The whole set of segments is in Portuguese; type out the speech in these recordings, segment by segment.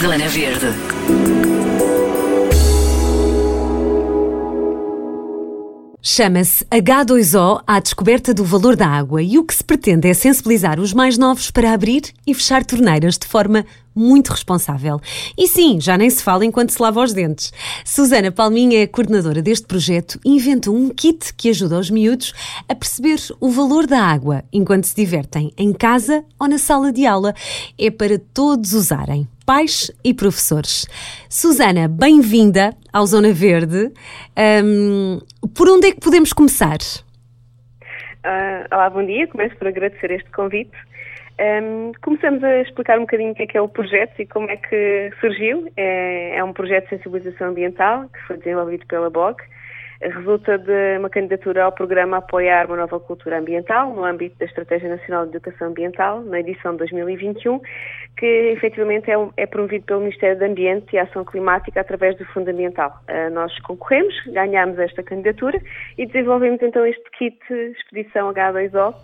Zona Verde. Chama-se H2O à descoberta do valor da água e o que se pretende é sensibilizar os mais novos para abrir e fechar torneiras de forma muito responsável. E sim, já nem se fala enquanto se lava os dentes. Susana Palminha é coordenadora deste projeto e inventou um kit que ajuda os miúdos a perceber o valor da água enquanto se divertem em casa ou na sala de aula. É para todos usarem pais e professores. Susana, bem-vinda ao Zona Verde. Um, por onde é que podemos começar? Uh, olá, bom dia. Começo por agradecer este convite. Um, começamos a explicar um bocadinho o que é, que é o projeto e como é que surgiu. É, é um projeto de sensibilização ambiental que foi desenvolvido pela BOG resulta de uma candidatura ao programa Apoiar uma Nova Cultura Ambiental, no âmbito da Estratégia Nacional de Educação Ambiental, na edição de 2021, que efetivamente é, é promovido pelo Ministério do Ambiente e Ação Climática através do Fundo Ambiental. Uh, nós concorremos, ganhámos esta candidatura e desenvolvemos então este kit Expedição H2O,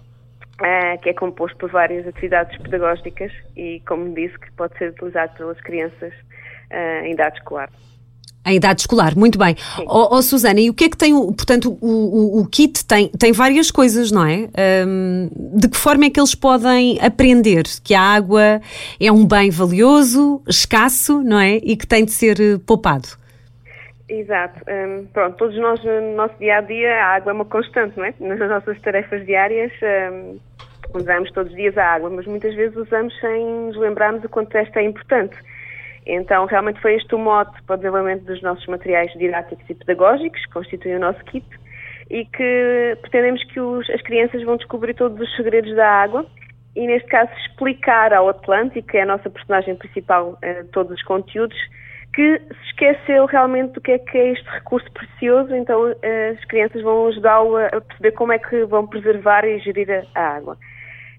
Uh, que é composto por várias atividades pedagógicas e, como disse, que pode ser utilizado pelas crianças uh, em idade escolar. Em idade escolar, muito bem. Ó oh, oh, Susana, e o que é que tem, portanto, o, o, o kit tem, tem várias coisas, não é? Um, de que forma é que eles podem aprender que a água é um bem valioso, escasso, não é? E que tem de ser eh, poupado? Exato. Um, pronto, todos nós no nosso dia a dia, a água é uma constante, não é? Nas nossas tarefas diárias, um, usamos todos os dias a água, mas muitas vezes usamos sem nos lembrarmos o quanto esta é importante. Então, realmente foi este o mote para o desenvolvimento dos nossos materiais didáticos e pedagógicos, que constituem o nosso kit, e que pretendemos que os, as crianças vão descobrir todos os segredos da água e, neste caso, explicar ao Atlântico, que é a nossa personagem principal, eh, todos os conteúdos, que se esqueceu realmente do que é que é este recurso precioso, então eh, as crianças vão ajudá-lo a perceber como é que vão preservar e gerir a água.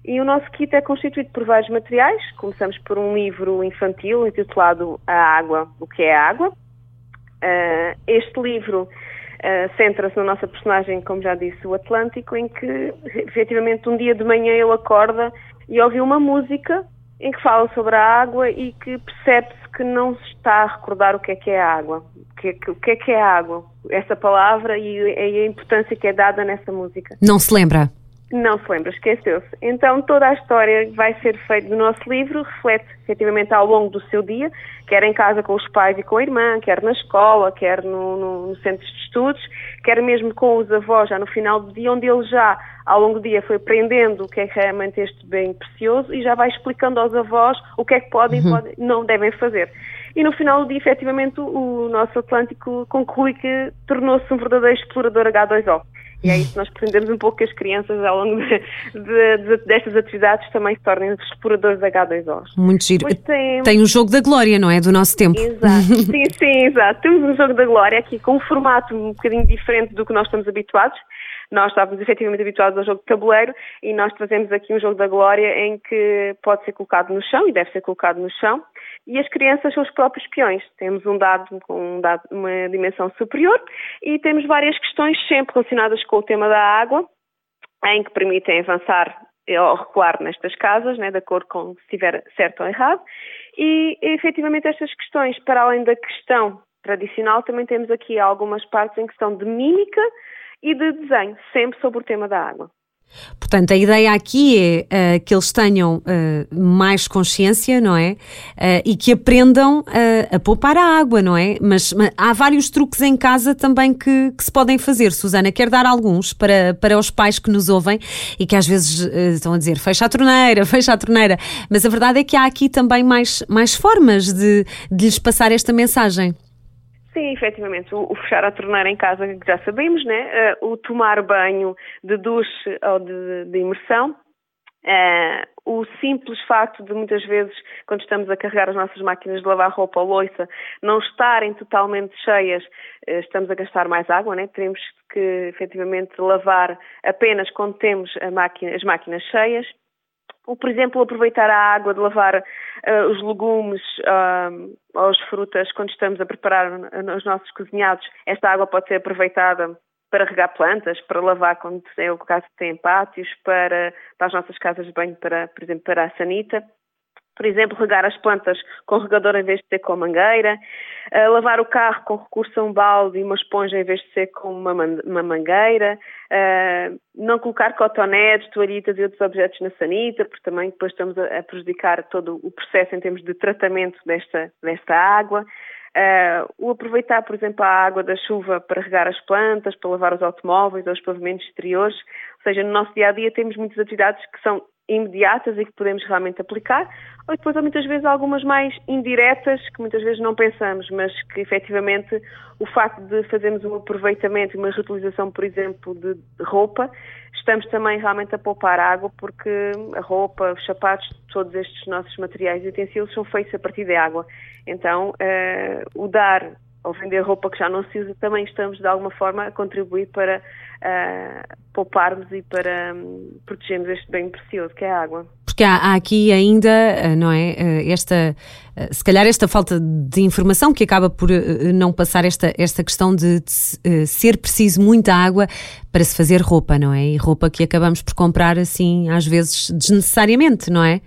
E o nosso kit é constituído por vários materiais. Começamos por um livro infantil intitulado A Água, o que é água. Uh, este livro uh, centra-se na nossa personagem, como já disse, o Atlântico, em que efetivamente um dia de manhã ele acorda e ouve uma música em que fala sobre a água e que percebe-se que não se está a recordar o que é que é a água. O que é que, é, é a água? Essa palavra e a importância que é dada nessa música. Não se lembra? Não se lembra, esqueceu-se. Então toda a história que vai ser feita do nosso livro reflete efetivamente ao longo do seu dia, quer em casa com os pais e com a irmã, quer na escola, quer no, no, no centro de estudos, quer mesmo com os avós já no final do dia, onde ele já ao longo do dia foi aprendendo o que é realmente este bem precioso e já vai explicando aos avós o que é que podem uhum. e pode, não devem fazer. E no final do dia, efetivamente, o, o nosso Atlântico conclui que tornou-se um verdadeiro explorador H2O. E é isso que nós pretendemos um pouco que as crianças, ao longo de, de, de, destas atividades, também se tornem exploradores da H2O. Muito giro. Tem... tem o jogo da glória, não é? Do nosso tempo. Exato. sim, sim, exato. Temos um jogo da glória aqui com um formato um bocadinho diferente do que nós estamos habituados. Nós estávamos efetivamente habituados ao jogo de tabuleiro e nós trazemos aqui um jogo da glória em que pode ser colocado no chão e deve ser colocado no chão e as crianças são os próprios peões. Temos um dado com um dado, uma dimensão superior e temos várias questões sempre relacionadas com o tema da água, em que permitem avançar ou recuar nestas casas, né, de acordo com se estiver certo ou errado. E, efetivamente, estas questões, para além da questão tradicional, também temos aqui algumas partes em questão de mímica e de desenho, sempre sobre o tema da água. Portanto, a ideia aqui é uh, que eles tenham uh, mais consciência, não é? Uh, e que aprendam a poupar a água, não é? Mas, mas, há vários truques em casa também que, que, se podem fazer. Susana, quer dar alguns para, para os pais que nos ouvem e que às vezes estão a dizer fecha a torneira, fecha a torneira. Mas a verdade é que há aqui também mais, mais formas de, de lhes passar esta mensagem. Sim, efetivamente, o, o, fechar a torneira em casa, que já sabemos, né? Uh, o tomar banho de duche ou de, de imersão, uh, o simples facto de muitas vezes, quando estamos a carregar as nossas máquinas de lavar roupa ou louça, não estarem totalmente cheias, uh, estamos a gastar mais água, né? Teremos que efetivamente lavar apenas quando temos máquina, as máquinas cheias. Ou, por exemplo, aproveitar a água de lavar uh, os legumes uh, ou as frutas quando estamos a preparar os nossos cozinhados. Esta água pode ser aproveitada para regar plantas, para lavar quando é o caso de tem pátios, para, para as nossas casas de banho, para, por exemplo, para a sanita. Por exemplo, regar as plantas com regador em vez de ser com mangueira, uh, lavar o carro com recurso a um balde e uma esponja em vez de ser com uma, man uma mangueira, uh, não colocar cotonetes, toalhitas e outros objetos na sanita, porque também depois estamos a, a prejudicar todo o processo em termos de tratamento desta, desta água. Uh, o aproveitar, por exemplo, a água da chuva para regar as plantas, para lavar os automóveis ou os pavimentos exteriores. Ou seja, no nosso dia a dia temos muitas atividades que são imediatas e que podemos realmente aplicar, ou depois há muitas vezes algumas mais indiretas que muitas vezes não pensamos, mas que efetivamente o facto de fazermos um aproveitamento e uma reutilização, por exemplo, de roupa, estamos também realmente a poupar água porque a roupa, os sapatos, todos estes nossos materiais e utensílios são feitos a partir de água. Então, uh, o dar ou vender roupa que já não se usa, também estamos de alguma forma a contribuir para uh, pouparmos e para um, protegermos este bem precioso que é a água. Porque há, há aqui ainda, ah, não é, ah, esta, se calhar esta falta de informação que acaba por não passar esta, esta questão de, de ser preciso muita água para se fazer roupa, não é? E roupa que acabamos por comprar assim, às vezes desnecessariamente, não é?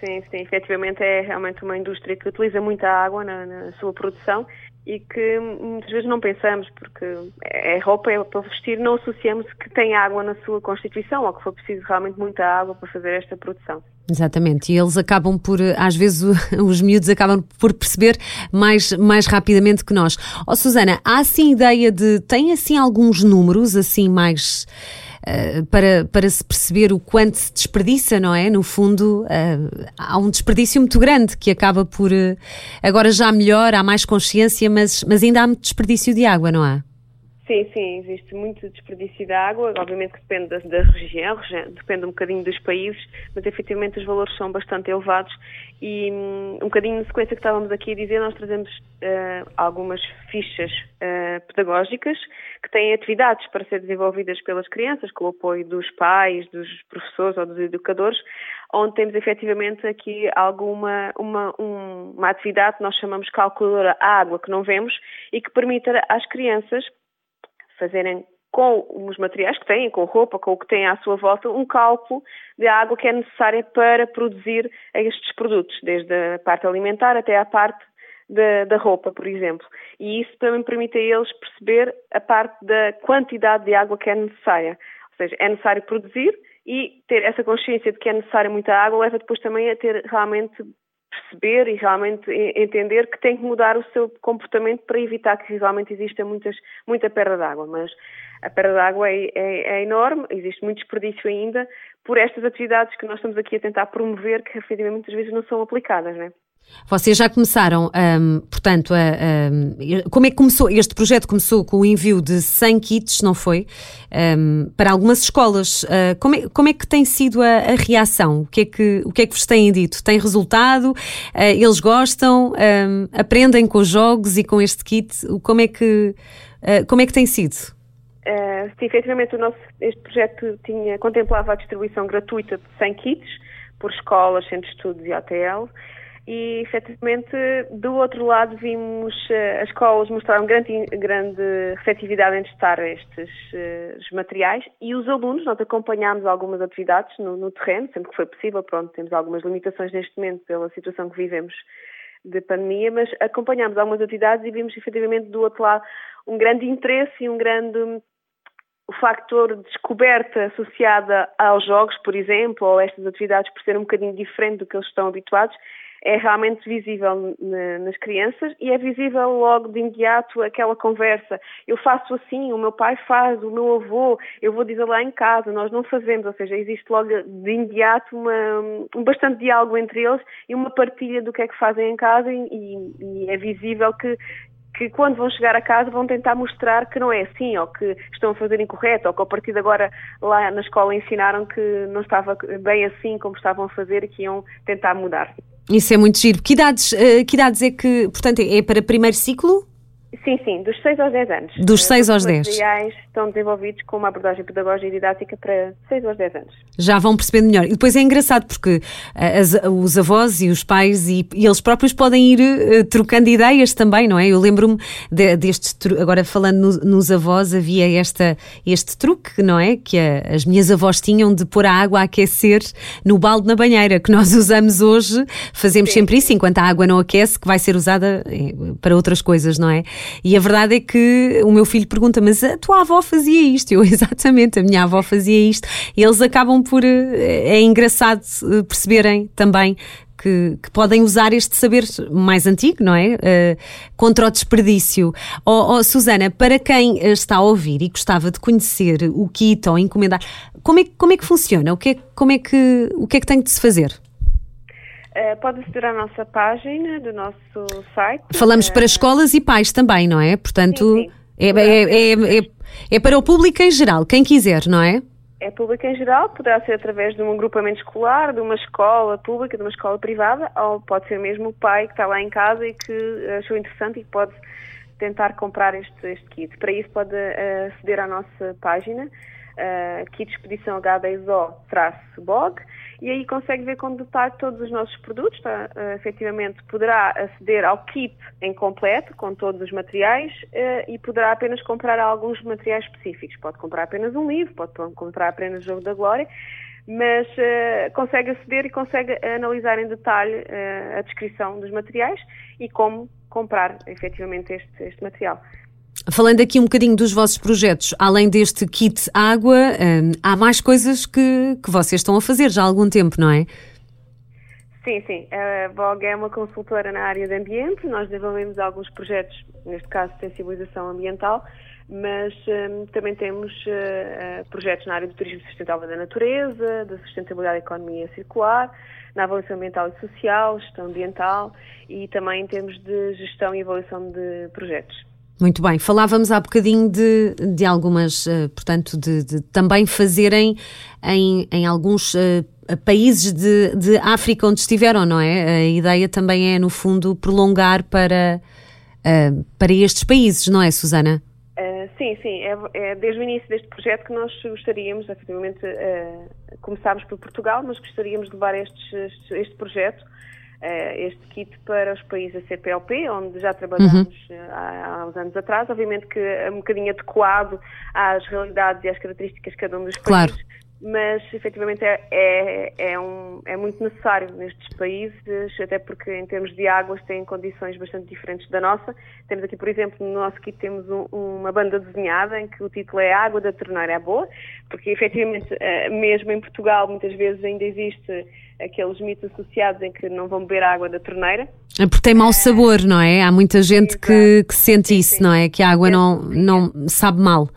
Sim, sim, efetivamente é realmente uma indústria que utiliza muita água na, na sua produção e que muitas vezes não pensamos, porque é roupa, é para vestir, não associamos que tem água na sua constituição ou que foi preciso realmente muita água para fazer esta produção. Exatamente, e eles acabam por, às vezes os miúdos acabam por perceber mais, mais rapidamente que nós. Ó oh, Susana, há assim ideia de, tem assim alguns números assim mais eh, para, para se perceber o quanto se desperdiça, não é? No fundo, uh, há um desperdício muito grande que acaba por. Uh, agora já melhor, há mais consciência, mas, mas ainda há muito desperdício de água, não há? Sim, sim, existe muito desperdício de água, obviamente que depende da, da região, depende um bocadinho dos países, mas efetivamente os valores são bastante elevados e um, um bocadinho na sequência que estávamos aqui a dizer, nós trazemos uh, algumas fichas uh, pedagógicas que têm atividades para ser desenvolvidas pelas crianças, com o apoio dos pais, dos professores ou dos educadores, onde temos efetivamente aqui alguma uma, um, uma atividade que nós chamamos calculadora água, que não vemos, e que permite às crianças fazerem com os materiais que têm, com roupa, com o que têm à sua volta, um cálculo de água que é necessária para produzir estes produtos, desde a parte alimentar até à parte da, da, roupa, por exemplo. E isso também permite a eles perceber a parte da quantidade de água que é necessária. Ou seja, é necessário produzir e ter essa consciência de que é necessária muita água leva depois também a ter realmente perceber e realmente entender que tem que mudar o seu comportamento para evitar que realmente exista muitas, muita perda de água. Mas a perda de água é, é, é, enorme, existe muito desperdício ainda por estas atividades que nós estamos aqui a tentar promover que efetivamente muitas vezes não são aplicadas, né? Vocês já começaram, um, portanto, a, um, como é que começou? Este projeto começou com o envio de 100 kits, não foi? Um, para algumas escolas. Uh, como, é, como, é, que tem sido a, a, reação? O que, é que, o que é que vos têm dito? Tem resultado? Uh, eles gostam? aprendem com os jogos e com este kit? Como é que, uh, como é que tem sido? Uh, sim, efetivamente o nosso, este projeto tinha, contemplava a distribuição gratuita de 100 kits por escolas, centros de estudos e ATL e efetivamente do outro lado vimos uh, as escolas mostraram grande, grande receptividade em testar estes uh, materiais. E os alunos, nós acompanhámos algumas atividades no, no, terreno, sempre que foi possível, pronto, temos algumas limitações neste momento pela situação que vivemos de pandemia, mas acompanhámos algumas atividades e vimos efetivamente do outro lado um grande interesse e um grande o factor de descoberta associada aos jogos, por exemplo, ou estas atividades por ser um bocadinho diferente do que eles estão habituados, é realmente visível nas crianças e é visível logo de imediato aquela conversa. Eu faço assim, o meu pai faz, o meu avô, eu vou dizer lá em casa, nós não fazemos, ou seja, existe logo de imediato uma, um bastante diálogo entre eles e uma partilha do que é que fazem em casa e, e é visível que que quando vão chegar a casa vão tentar mostrar que não é assim, ou que estão a fazer incorreto, ou que a partir de agora lá na escola ensinaram que não estava bem assim como estavam a fazer e que iam tentar mudar. Isso é muito giro. Que idades, uh, que idades é que, portanto, é para primeiro ciclo? Sim, sim, dos 6 aos 10 anos. Dos 6 aos 10. Os materiais estão desenvolvidos com uma abordagem pedagógica e didática para 6 aos 10 anos. Já vão percebendo melhor. E depois é engraçado porque eh, as, os avós e os pais e, e eles próprios podem ir uh, trocando ideias também, não é? Eu lembro-me de, destes, agora falando no, nos avós, havia esta, este truque, não é? Que a, as minhas avós tinham de pôr a água a aquecer no balde na banheira, que nós usamos hoje, fazemos Sim. sempre isso, enquanto a água não aquece, que vai ser usada eh, para outras coisas, não é? E a verdade é que o meu filho pergunta: Mas a tua avó fazia isto? Eu, exatamente, a minha avó fazia isto. E eles acabam por. Eh, é engraçado eh, perceberem também que, que, podem usar este saber mais antigo, não é? Uh, contra o desperdício. Oh, oh, Susana, para quem está a ouvir e gostava de conhecer o kit ou encomendar, como é, como é que funciona? O que é, como é que, o que é que tem de se fazer? Uh, pode aceder à nossa página do nosso site. Falamos uh, para escolas e pais também, não é? Portanto, sim, sim. É, é, é, é, para o público em geral, quem quiser, não é? É público em geral, poderá ser através de um agrupamento escolar, de uma escola pública, de uma escola privada, ou pode ser mesmo o pai que está lá em casa e que achou interessante e que pode tentar comprar este, este kit. Para isso pode uh, aceder à nossa página, uh, e aí consegue ver com detalhe todos os nossos produtos. Tá? Uh, efetivamente, poderá aceder ao kit em completo, com todos os materiais, uh, e poderá apenas comprar alguns materiais específicos. Pode comprar apenas um livro, pode comprar apenas o Jogo da Glória, mas uh, consegue aceder e consegue analisar em detalhe a descrição dos materiais e como comprar efetivamente este, este material. Falando aqui um bocadinho dos vossos projetos, além deste kit água, hum, há mais coisas que, que vocês estão a fazer já há algum tempo, não é? Sim, sim. A VOG é uma consultora na área de ambiente. Nós desenvolvemos alguns projetos, neste caso de sensibilização ambiental, mas um, também temos uh, projetos na área do turismo sustentável da natureza, da sustentabilidade da economia circular, na avaliação ambiental e social, gestão ambiental e também em termos de gestão e avaliação de projetos. Muito bem, falávamos há bocadinho de, de algumas, uh, portanto, de, de, também fazerem em, em alguns uh, países de, de África onde estiveram, não é? A ideia também é, no fundo, prolongar para, uh, para estes países, não é, Susana? sim, sim, é, é, desde o início deste projeto que nós gostaríamos, efetivamente, começámos por Portugal, mas gostaríamos de levar estes, este, este projeto eh, este kit para os países da CPLP, onde já trabalhamos uhum. Eh, há, há, uns anos atrás. Obviamente que é um bocadinho adequado às realidades e às características de cada um dos países. Claro mas efetivamente é, é, é, um, é muito necessário nestes países, até porque em termos de águas têm condições bastante diferentes da nossa. Temos aqui, por exemplo, no nosso kit temos um, uma banda desenhada em que o título é Água da Torneira é Boa, porque efetivamente eh, mesmo em Portugal muitas vezes ainda existe aqueles mitos associados em que não vão beber água da torneira. É porque tem mau sabor, não é? Há muita gente que, que, sente isso, não é? Que a água não, não sabe mal.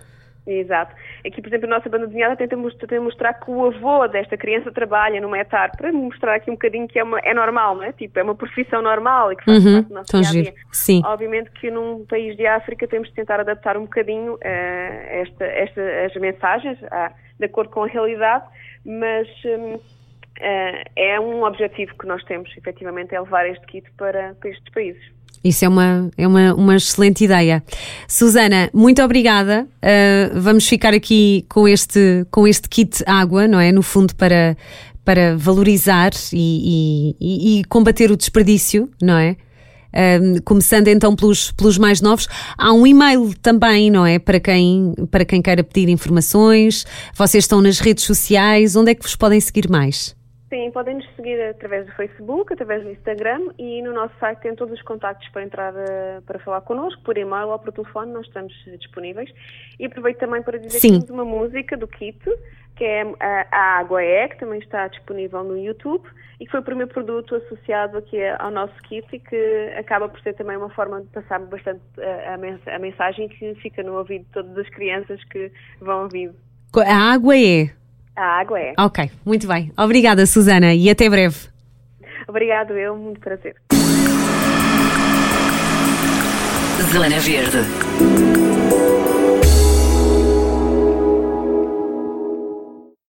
Exato. Aqui, por exemplo, a nossa banda desenhada tenta mostrar que o avô desta criança trabalha numa etar, para mostrar aqui um bocadinho que é, uma, é normal, não é? Tipo, é uma profissão normal e que faz uhum, parte do nosso dia a dia. Sim. Obviamente que num país de África temos de tentar adaptar um bocadinho uh, esta, esta, as mensagens uh, de acordo com a realidade, mas um, uh, é um objetivo que nós temos, efetivamente, é levar este kit para, para estes países. Isso é uma, é uma, uma excelente ideia. Susana, muito obrigada. Uh, vamos ficar aqui com este, com este kit água, não é? No fundo, para, para valorizar e, e, e combater o desperdício, não é? Uh, começando então pelos, pelos mais novos, há um e-mail também, não é? Para quem, para quem queira pedir informações. Vocês estão nas redes sociais, onde é que vos podem seguir mais? Sim, podem nos seguir através do Facebook, através do Instagram e no nosso site tem todos os contactos para entrar uh, para falar connosco, por e-mail ou por telefone, nós estamos disponíveis. E aproveito também para dizer Sim. que temos uma música do Kit, que é a, a Água É, que também está disponível no YouTube e que foi o primeiro produto associado aqui ao nosso kit e que acaba por ser também uma forma de passar bastante a, a mensagem que fica no ouvido de todas as crianças que vão ouvir. A água é a água é. Ok, muito bem. Obrigada, Susana, e até breve. Obrigado, eu, muito prazer. Zona Verde.